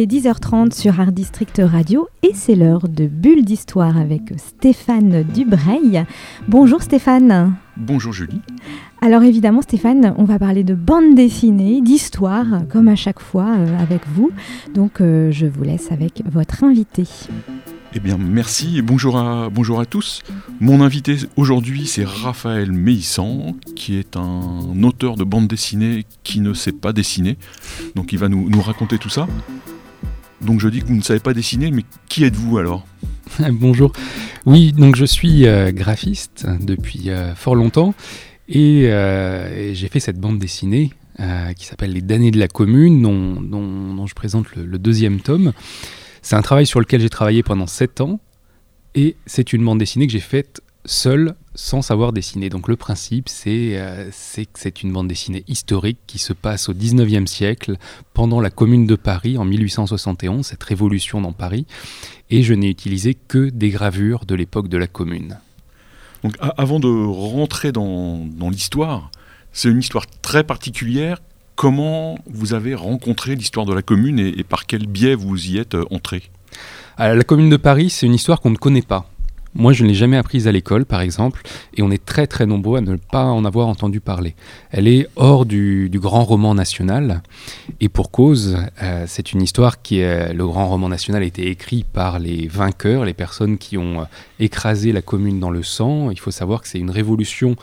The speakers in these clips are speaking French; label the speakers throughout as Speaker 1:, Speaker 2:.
Speaker 1: Est 10h30 sur Art District Radio et c'est l'heure de Bulle d'Histoire avec Stéphane Dubreuil. Bonjour Stéphane.
Speaker 2: Bonjour Julie.
Speaker 1: Alors évidemment Stéphane, on va parler de bande dessinée, d'histoire, comme à chaque fois euh, avec vous. Donc euh, je vous laisse avec votre invité.
Speaker 2: Eh bien, merci et bonjour à, bonjour à tous. Mon invité aujourd'hui, c'est Raphaël Meissan, qui est un auteur de bande dessinée qui ne sait pas dessiner. Donc, il va nous, nous raconter tout ça. Donc, je dis que vous ne savez pas dessiner, mais qui êtes-vous alors
Speaker 3: Bonjour. Oui, donc je suis euh, graphiste depuis euh, fort longtemps et, euh, et j'ai fait cette bande dessinée qui s'appelle Les damnés de la commune, dont, je présente le deuxième tome. C'est un travail sur lequel j'ai travaillé pendant sept ans et c'est une bande dessinée que j'ai faite seule sans savoir dessiner. Donc le principe, c'est euh, c'est que c'est une bande dessinée historique qui se passe au 19e siècle, pendant la Commune de Paris, en 1871, cette révolution dans Paris. Et je n'ai utilisé que des gravures de l'époque de la Commune.
Speaker 2: Donc, avant de rentrer dans, dans l'histoire, c'est une histoire très particulière. Comment vous avez rencontré l'histoire de la commune et, et par quel biais vous y êtes euh, entré?
Speaker 3: La Commune de Paris, c'est une histoire qu'on ne connaît pas. Moi, je ne l'ai jamais apprise à l'école, par exemple, et on est très très nombreux à ne pas en avoir entendu parler. Elle est hors du, grand roman national, et pour cause, euh, c'est une histoire qui. Le grand roman national a été écrit par les vainqueurs, les personnes qui ont euh, écrasé la commune dans le sang. Il faut savoir que c'est une révolution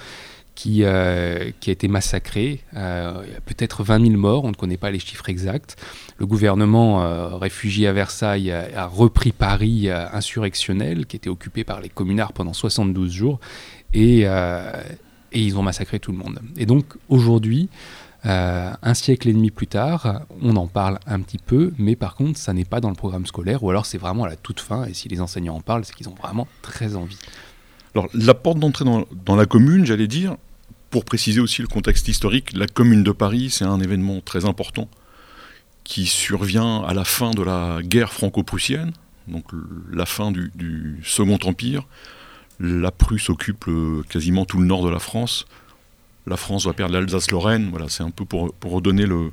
Speaker 3: qui, euh, qui a été massacrée. Euh, peut-être 20 000 morts, on ne connaît pas les chiffres exacts. Le gouvernement euh, réfugié à Versailles a, repris Paris insurrectionnel, qui était occupé par les communards pendant 72 jours, et, ils ont massacré tout le monde. Et donc aujourd'hui, un siècle et demi plus tard, on en parle un petit peu, mais par contre, ça n'est pas dans le programme scolaire, ou alors c'est vraiment à la toute fin, et si les enseignants en parlent, c'est qu'ils ont vraiment très envie.
Speaker 2: Alors, la porte d'entrée dans la commune, j'allais dire, pour préciser aussi le contexte historique, la commune de Paris, c'est un événement très important qui survient à la fin de la guerre franco-prussienne, donc la fin du, Second Empire. La Prusse occupe euh, quasiment tout le nord de la France. La France va perdre l'Alsace-Lorraine. Voilà, c'est un peu pour, redonner le,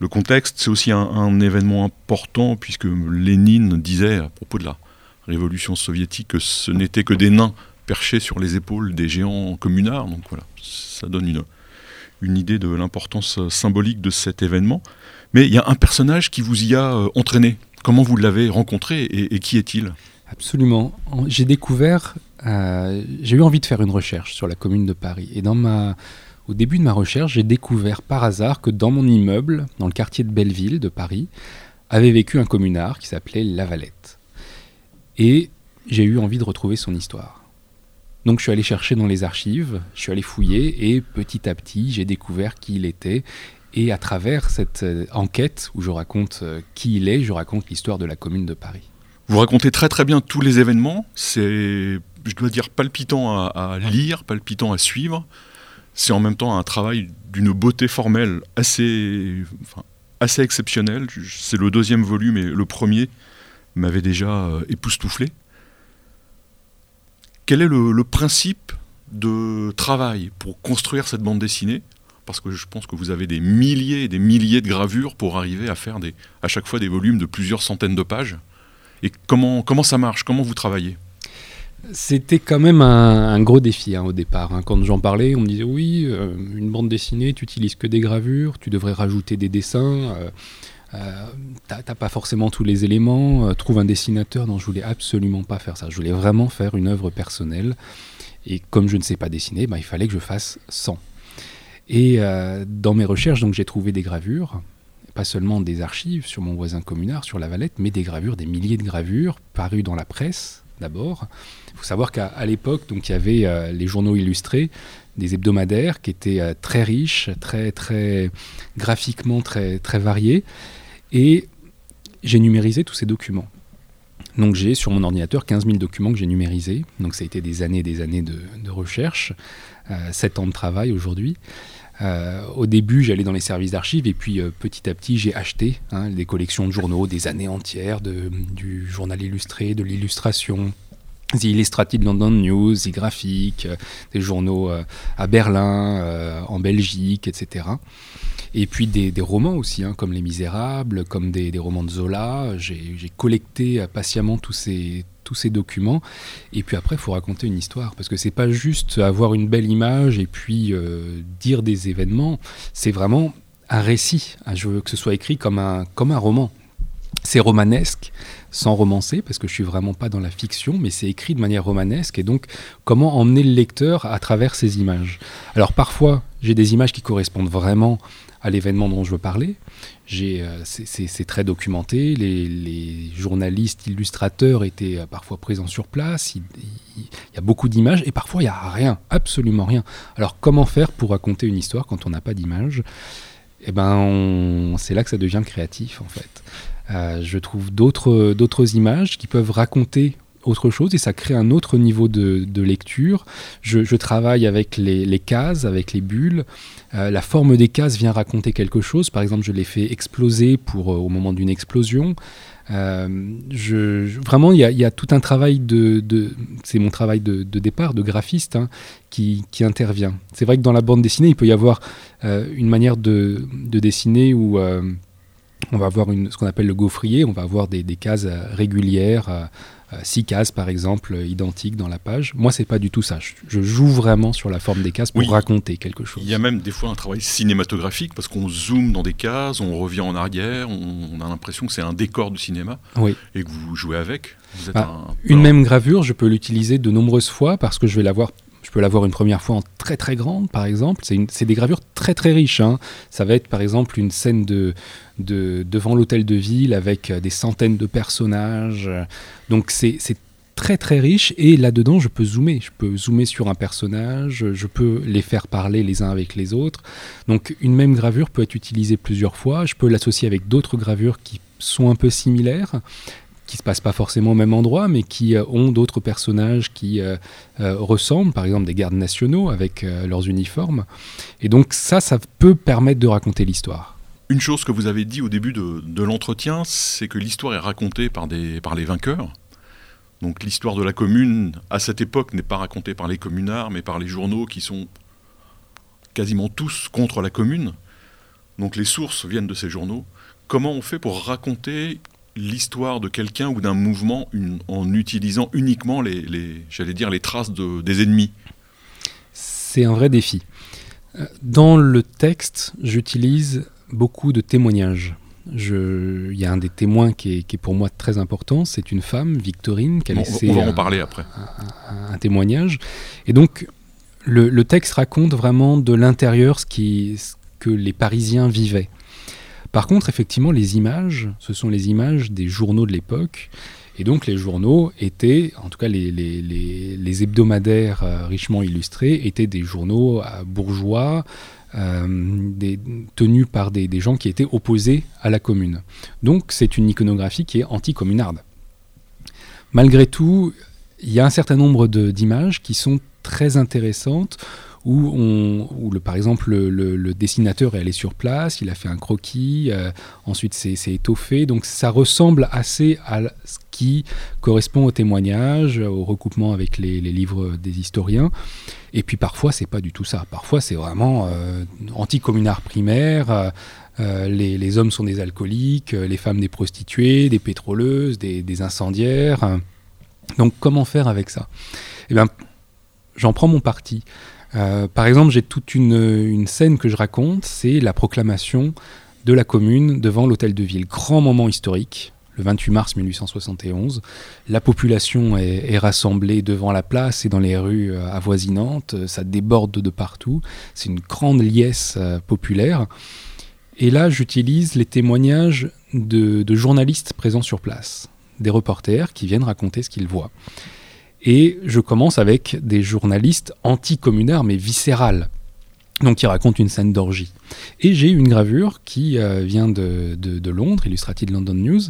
Speaker 2: le contexte. C'est aussi un, un événement important puisque Lénine disait à propos de la révolution soviétique que ce n'était que des nains perchés sur les épaules des géants communards. Donc voilà, ça donne une, une idée de l'importance symbolique de cet événement. Mais il y a un personnage qui vous y a euh, entraîné. Comment vous l'avez rencontré et, qui est-il?
Speaker 3: Absolument. En- J'ai découvert, euh, j'ai eu envie de faire une recherche sur la commune de Paris. Et dans ma, au début de ma recherche, j'ai découvert par hasard que dans mon immeuble, dans le quartier de Belleville de Paris, avait vécu un communard qui s'appelait Lavalette. Et j'ai eu envie de retrouver son histoire. Donc je suis allé chercher dans les archives, je suis allé fouiller et petit à petit j'ai découvert qui il était. Et à travers cette euh, enquête où je raconte euh, qui il est, je raconte l'histoire de la commune de Paris.
Speaker 2: Vous racontez très très bien tous les événements. C'est, je dois dire, palpitant à, lire, palpitant à suivre. C'est en même temps un travail d'une beauté formelle assez, assez exceptionnelle. C'est le deuxième volume et le premier m'avait déjà euh, époustouflé. Quel est le, principe de travail pour construire cette bande dessinée? Parce que je pense que vous avez des milliers et des milliers de gravures pour arriver à faire à chaque fois des volumes de plusieurs centaines de pages. Et comment, ça marche? Comment vous travaillez?
Speaker 3: C'était quand même un, un gros défi hein, au départ. hein. Quand j'en parlais, on me disait oui, euh, une bande dessinée, tu utilises que des gravures, tu devrais rajouter des dessins. euh, euh, t'as pas forcément tous les éléments. euh, trouve un dessinateur. Non, je voulais absolument pas faire ça. Je voulais vraiment faire une œuvre personnelle. Et comme je ne sais pas dessiner, bah, il fallait que je fasse 100. Et euh, dans mes recherches, donc j'ai trouvé des gravures, pas seulement des archives sur mon voisin communard, sur la Valette, mais des gravures, des milliers de gravures parues dans la presse d'abord. Il faut savoir qu'à l'époque, donc il y avait les journaux illustrés, des hebdomadaires qui étaient euh, très riches, très très graphiquement très très variés, et j'ai numérisé tous ces documents. Donc j'ai sur mon ordinateur 15 000 documents que j'ai numérisés. Donc ça a été des années et des années de, recherche, 7 ans de travail aujourd'hui. au début, j'allais dans les services d'archives et puis petit à petit, j'ai acheté hein, des collections de journaux, des années entières, de, du journal illustré, de l'illustration, The Illustrated London News, The Graphic, des journaux à Berlin, en Belgique, etc. Et puis des, romans aussi, hein, comme Les Misérables, comme des, romans de Zola. J'ai collecté patiemment tous ces, documents. Et puis après, il faut raconter une histoire. Parce que c'est pas juste avoir une belle image et puis euh, dire des événements. C'est vraiment un récit. Je veux que ce soit écrit comme un, comme un roman. C'est romanesque, sans romancer, parce que je suis vraiment pas dans la fiction, mais c'est écrit de manière romanesque. Et donc, comment emmener le lecteur à travers ces images? Alors parfois, j'ai des images qui correspondent vraiment à l'événement dont je veux parler. Euh, c'est très documenté. Les, journalistes, illustrateurs étaient euh, parfois présents sur place. Il, y a beaucoup d'images et parfois il n'y a rien, absolument rien. Alors comment faire pour raconter une histoire quand on n'a pas d'image Eh ben, c'est là que ça devient créatif en fait. Euh, je trouve d'autres images qui peuvent raconter autre chose et ça crée un autre niveau de, lecture. Je, travaille avec les, cases, avec les bulles. Euh, la forme des cases vient raconter quelque chose. Par exemple, je les fais exploser pour, euh, au moment d'une explosion. Euh, je, vraiment, il y, a tout un travail de, c'est mon travail de, départ, de graphiste, hein, qui, intervient. C'est vrai que dans la bande dessinée, il peut y avoir une manière de, dessiner où on va avoir une, ce qu'on appelle le gaufrier, on va avoir des, des cases régulières euh, six cases par exemple identiques dans la page. Moi, c'est pas du tout ça. Je, joue vraiment sur la forme des cases pour raconter quelque chose.
Speaker 2: Il y a même des fois un travail cinématographique parce qu'on zoome dans des cases, on revient en arrière, on, a l'impression que c'est un décor de cinéma et que vous jouez avec.
Speaker 3: Bah, une même gravure, je peux l'utiliser de nombreuses fois parce que je vais l'avoir je peux l'avoir une première fois en très très grande, par exemple. C'est des gravures très très riches. Hein. Ça va être par exemple une scène de, de devant l'hôtel de ville avec des centaines de personnages. Donc c'est très très riche et là-dedans je peux zoomer. Je peux zoomer sur un personnage, je peux les faire parler les uns avec les autres. Donc une même gravure peut être utilisée plusieurs fois. Je peux l'associer avec d'autres gravures qui sont un peu similaires qui se passent pas forcément au même endroit, mais qui euh, ont d'autres personnages qui euh, euh, ressemblent, par exemple des gardes nationaux avec leurs uniformes. Et donc ça, ça peut permettre de raconter l'histoire.
Speaker 2: Une chose que vous avez dit au début de, l'entretien, c'est que l'histoire est racontée par, par les vainqueurs. Donc l'histoire de la commune, à cette époque, n'est pas racontée par les communards, mais par les journaux qui sont quasiment tous contre la commune. Donc les sources viennent de ces journaux. Comment on fait pour raconter l'histoire de quelqu'un ou d'un mouvement en utilisant uniquement les, j'allais dire, les traces des ennemis
Speaker 3: C'est un vrai défi. Euh, dans le texte, j'utilise beaucoup de témoignages. Il y a un des témoins qui est, pour moi très important, c'est une femme, Victorine,
Speaker 2: qui a laissé on va en parler après.
Speaker 3: Un, témoignage. Et donc, le, texte raconte vraiment de l'intérieur ce, ce que les Parisiens vivaient. Par contre, effectivement, les images, ce sont les images des journaux de l'époque. Et donc les journaux étaient, en tout cas les, hebdomadaires euh, richement illustrés, étaient des journaux euh, bourgeois, euh, tenus par des, gens qui étaient opposés à la commune. Donc c'est une iconographie qui est anticommunarde. Malgré tout, il y a un certain nombre d'images qui sont très intéressantes où, le, par exemple le, dessinateur est allé sur place, il a fait un croquis, euh, ensuite c'est étoffé, donc ça ressemble assez à ce qui correspond au témoignage, au recoupement avec les, livres des historiens. Et puis parfois c'est pas du tout ça, parfois c'est vraiment euh, anti-communard primaire. Euh, les, hommes sont des alcooliques, les femmes des prostituées, des pétroleuses, des, incendiaires. Donc comment faire avec ça? Eh bien, j'en prends mon parti. Euh, par exemple, j'ai toute une, scène que je raconte, c'est la proclamation de la commune devant l'hôtel de ville. Grand moment historique, le 28 mars 1871. La population est, rassemblée devant la place et dans les rues euh, avoisinantes. Ça déborde de partout. C'est une grande liesse euh, populaire. Et là, j'utilise les témoignages de journalistes présents sur place, des reporters qui viennent raconter ce qu'ils voient. Et je commence avec des journalistes anti-communards, mais viscérales. Donc, qui racontent une scène d'orgie. Et j'ai une gravure qui euh, vient de, de, Londres, Illustrated London News,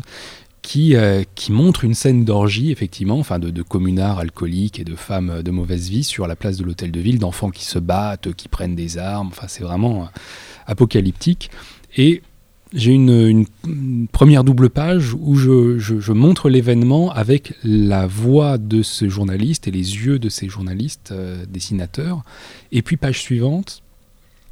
Speaker 3: qui, euh, qui montre une scène d'orgie, effectivement, enfin de, de, communards alcooliques et de femmes de mauvaise vie sur la place de l'hôtel de ville, d'enfants qui se battent, qui prennent des armes. Enfin, c'est vraiment euh, apocalyptique. Et j'ai une, première double page où je, montre l'événement avec la voix de ce journaliste et les yeux de ces journalistes euh, dessinateurs. Et puis page suivante,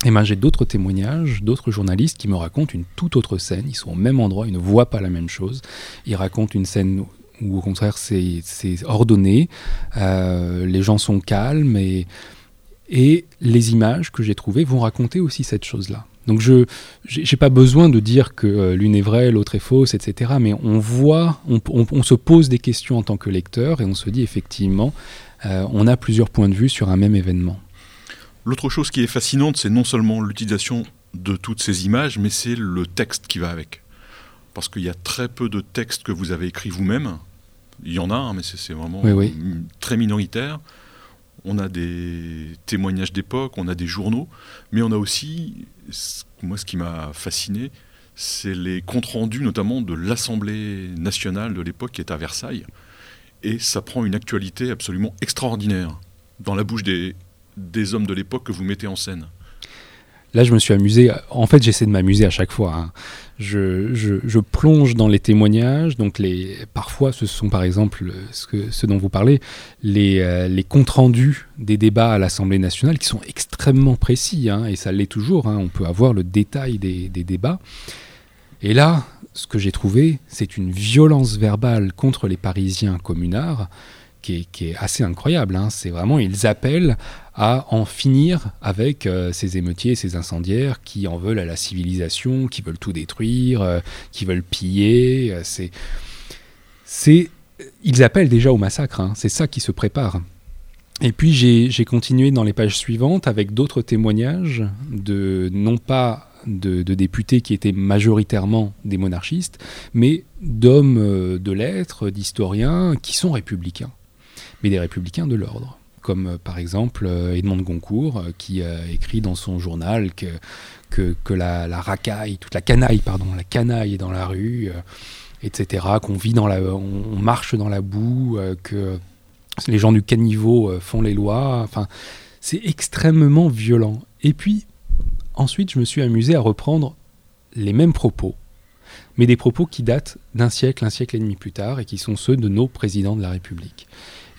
Speaker 3: eh ben, j'ai d'autres témoignages, d'autres journalistes qui me racontent une toute autre scène. Ils sont au même endroit, ils ne voient pas la même chose. Ils racontent une scène où au contraire c'est ordonné, euh, les gens sont calmes et les images que j'ai trouvées vont raconter aussi cette chose-là. Donc je n'ai pas besoin de dire que euh, l'une est vraie, l'autre est fausse, etc. Mais on voit, on, se pose des questions en tant que lecteur et on se dit effectivement, euh, on a plusieurs points de vue sur un même événement.
Speaker 2: L'autre chose qui est fascinante, c'est non seulement l'utilisation de toutes ces images, mais c'est le texte qui va avec. Parce qu'il y a très peu de textes que vous avez écrits vous-même. Il y en a, hein, mais c'est vraiment très minoritaire. On a des témoignages d'époque, on a des journaux, mais on a aussi moi, ce qui m'a fasciné, c'est les comptes rendus, notamment de l'Assemblée nationale de l'époque qui est à Versailles. Et ça prend une actualité absolument extraordinaire dans la bouche des, des hommes de l'époque que vous mettez en scène.
Speaker 3: Là, je me suis amusé. En fait, j'essaie de m'amuser à chaque fois. Hein. Je, plonge dans les témoignages. Donc, les, parfois, ce sont par exemple ce, que, ce dont vous parlez, les, euh, les, comptes rendus des débats à l'Assemblée nationale qui sont extrêmement précis. Hein, et ça l'est toujours. Hein. On peut avoir le détail des, débats. Et là, ce que j'ai trouvé, c'est une violence verbale contre les Parisiens communards qui est, assez incroyable. C'est vraiment, ils appellent à en finir avec euh, ces émeutiers, ces incendiaires qui en veulent à la civilisation, qui veulent tout détruire, euh, qui veulent piller. Euh, c'est, c'est, ils appellent déjà au massacre. Hein. C'est ça qui se prépare. Et puis j'ai continué dans les pages suivantes avec d'autres témoignages de non pas de, députés qui étaient majoritairement des monarchistes, mais d'hommes de lettres, d'historiens qui sont républicains mais des républicains de l'ordre comme euh, par exemple euh, Edmond de Goncourt, euh, qui a écrit dans son journal que, que, la, racaille, toute la canaille, pardon, la canaille est dans la rue, etc., qu'on vit dans la, on, marche dans la boue, que les gens du caniveau font les lois. Enfin, c'est extrêmement violent. Et puis, ensuite, je me suis amusé à reprendre les mêmes propos, mais des propos qui datent d'un siècle, un siècle et demi plus tard, et qui sont ceux de nos présidents de la République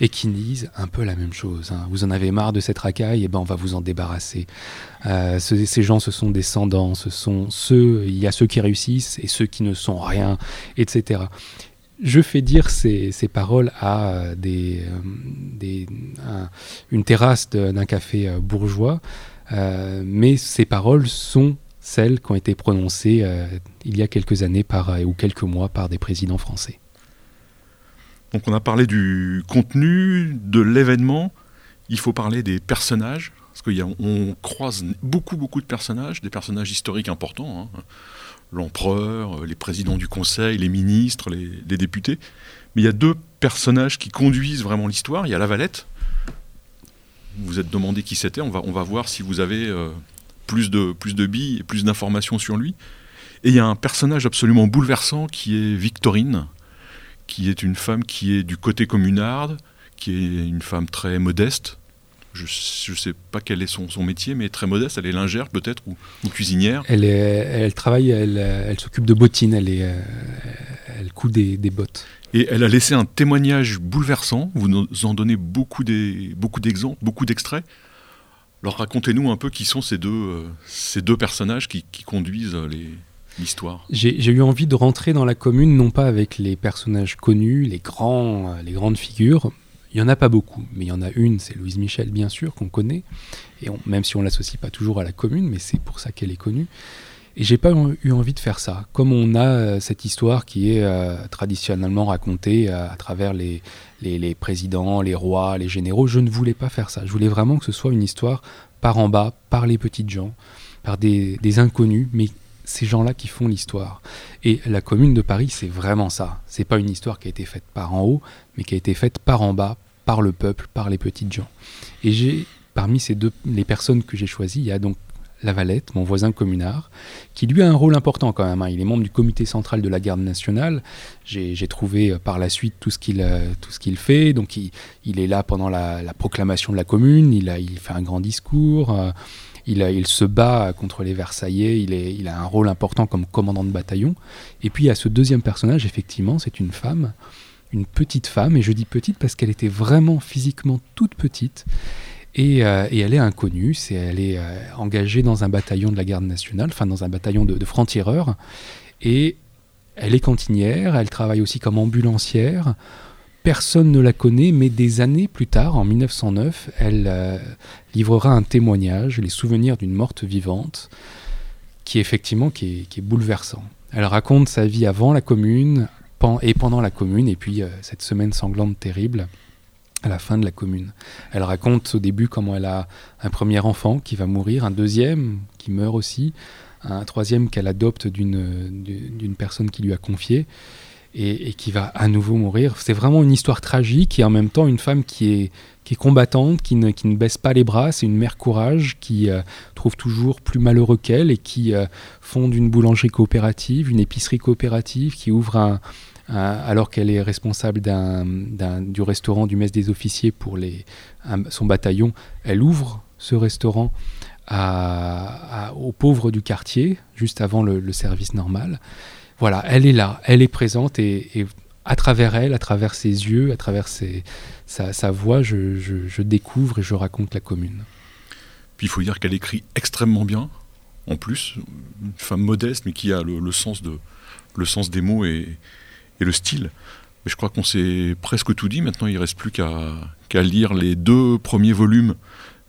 Speaker 3: et qui disent un peu la même chose. Hein. Vous en avez marre de cette racaille, et eh ben on va vous en débarrasser. Euh, ces gens, ce sont descendants, ce sont ceux, il y a ceux qui réussissent et ceux qui ne sont rien, etc. Je fais dire ces, paroles à euh, des, euh, des une terrasse d'un café bourgeois, mais ces paroles sont celles qui ont été prononcées il y a quelques années par, ou quelques mois par des présidents français.
Speaker 2: Donc on a parlé du contenu, de l'événement, il faut parler des personnages, parce qu'on croise beaucoup beaucoup de personnages, des personnages historiques importants, hein. l'empereur, les présidents du conseil, les ministres, les, députés, mais il y a deux personnages qui conduisent vraiment l'histoire, il y a la Valette, vous vous êtes demandé qui c'était, on va, on va voir si vous avez euh, plus, de, plus de billes et plus d'informations sur lui, et il y a un personnage absolument bouleversant qui est Victorine, qui est une femme qui est du côté communard, qui est une femme très modeste. Je ne sais pas quel est son, son, métier, mais très modeste. Elle est lingère peut-être ou, cuisinière.
Speaker 3: Elle, est, elle travaille, elle, elle s'occupe de bottines, elle, est, euh, elle coud des, des, bottes.
Speaker 2: Et elle a laissé un témoignage bouleversant. Vous nous en donnez beaucoup d'exemples, beaucoup d'extraits. Alors racontez-nous un peu qui sont ces deux, euh, ces deux personnages qui, qui conduisent les,
Speaker 3: j'ai eu envie de rentrer dans la commune, non pas avec les personnages connus, les, grands, euh, les grandes figures. Il n'y en a pas beaucoup, mais il y en a une, c'est Louise Michel, bien sûr, qu'on connaît, et même si on l'associe pas toujours à la commune, mais c'est pour ça qu'elle est connue. Et j'ai pas eu envie de faire ça. Comme on a euh, cette histoire qui est euh, traditionnellement racontée à travers les, les, présidents, les rois, les généraux, je ne voulais pas faire ça. Je voulais vraiment que ce soit une histoire par en bas, par les petites gens, par des, des inconnus, mais ces gens-là qui font l'histoire. Et la commune de Paris, c'est vraiment ça. C'est pas une histoire qui a été faite par en haut, mais qui a été faite par en bas, par le peuple, par les petites gens. Et j'ai, parmi ces deux, les personnes que j'ai choisies, il y a donc Lavalette, mon voisin communard, qui lui a un rôle important quand même. Hein. Il est membre du comité central de la garde nationale. J'ai trouvé euh, par la suite tout ce qu'il euh, qu'il fait. Donc il, il, est là pendant la, proclamation de la commune, il, a, il fait un grand discours. Euh, il, se bat contre les Versaillais, il, a un rôle important comme commandant de bataillon. Et puis il y a ce deuxième personnage, effectivement, c'est une femme, une petite femme, et je dis petite parce qu'elle était vraiment physiquement toute petite. Euh, et, elle est inconnue, c'est, elle est euh, engagée dans un bataillon de la garde nationale, enfin dans un bataillon de, francs-tireurs, et elle est cantinière, elle travaille aussi comme ambulancière. Personne ne la connaît, mais des années plus tard, en 1909, elle euh, livrera un témoignage, les souvenirs d'une morte vivante, qui est effectivement qui est, bouleversant. Elle raconte sa vie avant la commune et pendant la commune, et puis cette semaine sanglante terrible à la fin de la commune. Elle raconte au début comment elle a un premier enfant qui va mourir, un deuxième qui meurt aussi, un troisième qu'elle adopte d'une personne qui lui a confié et, qui va à nouveau mourir. C'est vraiment une histoire tragique et en même temps une femme qui est, qui est combattante, qui ne, qui ne baisse pas les bras. C'est une mère courage qui euh, trouve toujours plus malheureux qu'elle et qui euh, fonde une boulangerie coopérative, une épicerie coopérative, qui ouvre un, alors qu'elle est responsable du restaurant du mess des officiers pour les, son bataillon, elle ouvre ce restaurant aux pauvres du quartier, juste avant le, service normal. Voilà, elle est là, elle est présente et, à travers elle, à travers ses yeux, à travers sa, voix, je, découvre et je raconte la commune.
Speaker 2: Puis il faut dire qu'elle écrit extrêmement bien, en plus, une femme modeste mais qui a le, sens, des mots et, et le style. Mais je crois qu'on s'est presque tout dit. Maintenant, il ne reste plus qu'à lire les deux premiers volumes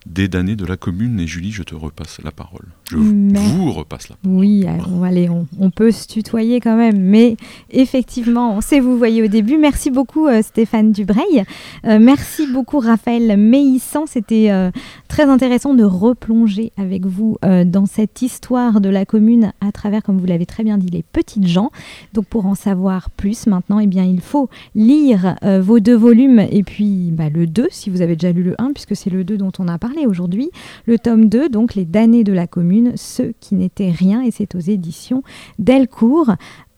Speaker 2: des damnés de la commune. Et Julie, je te repasse la parole. Je vous repasse parole.
Speaker 1: Oui, allez, on, peut se tutoyer quand même. Mais effectivement, on sait, vous voyez au début. Merci beaucoup euh, Stéphane Dubreuil. Euh, merci beaucoup Raphaël Meissant. C'était euh, très intéressant de replonger avec vous dans cette histoire de la commune à travers, comme vous l'avez très bien dit, les petites gens. Donc pour en savoir plus maintenant, eh bien, il faut lire vos deux volumes et puis bah, le 2 si vous avez déjà lu le 1 puisque c'est le 2 dont on a parlé aujourd'hui. Le tome 2, donc Les damnés de la commune, ceux qui n'étaient rien, et c'est aux éditions Delcourt.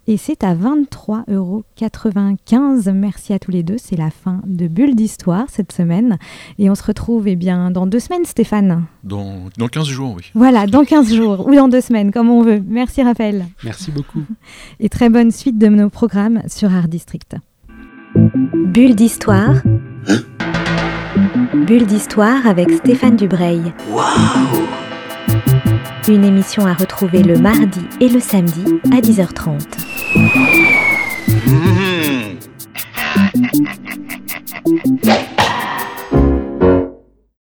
Speaker 1: Et c'est à 23,95 euros. Merci à tous les deux. C'est la fin de Bulle d'Histoire cette semaine. Et on se retrouve eh bien, dans deux semaines, Stéphane.
Speaker 2: Dans, dans 15 jours, oui.
Speaker 1: Voilà, dans 15 jours ou dans deux semaines, comme on veut. Merci, Raphaël.
Speaker 3: Merci beaucoup.
Speaker 1: Et très bonne suite de nos programmes sur Art District. Bulle d'Histoire. Hein? Bulle d'histoire avec Stéphane Dubreuil. Une émission à retrouver le mardi et le samedi à 10h30. Mmh.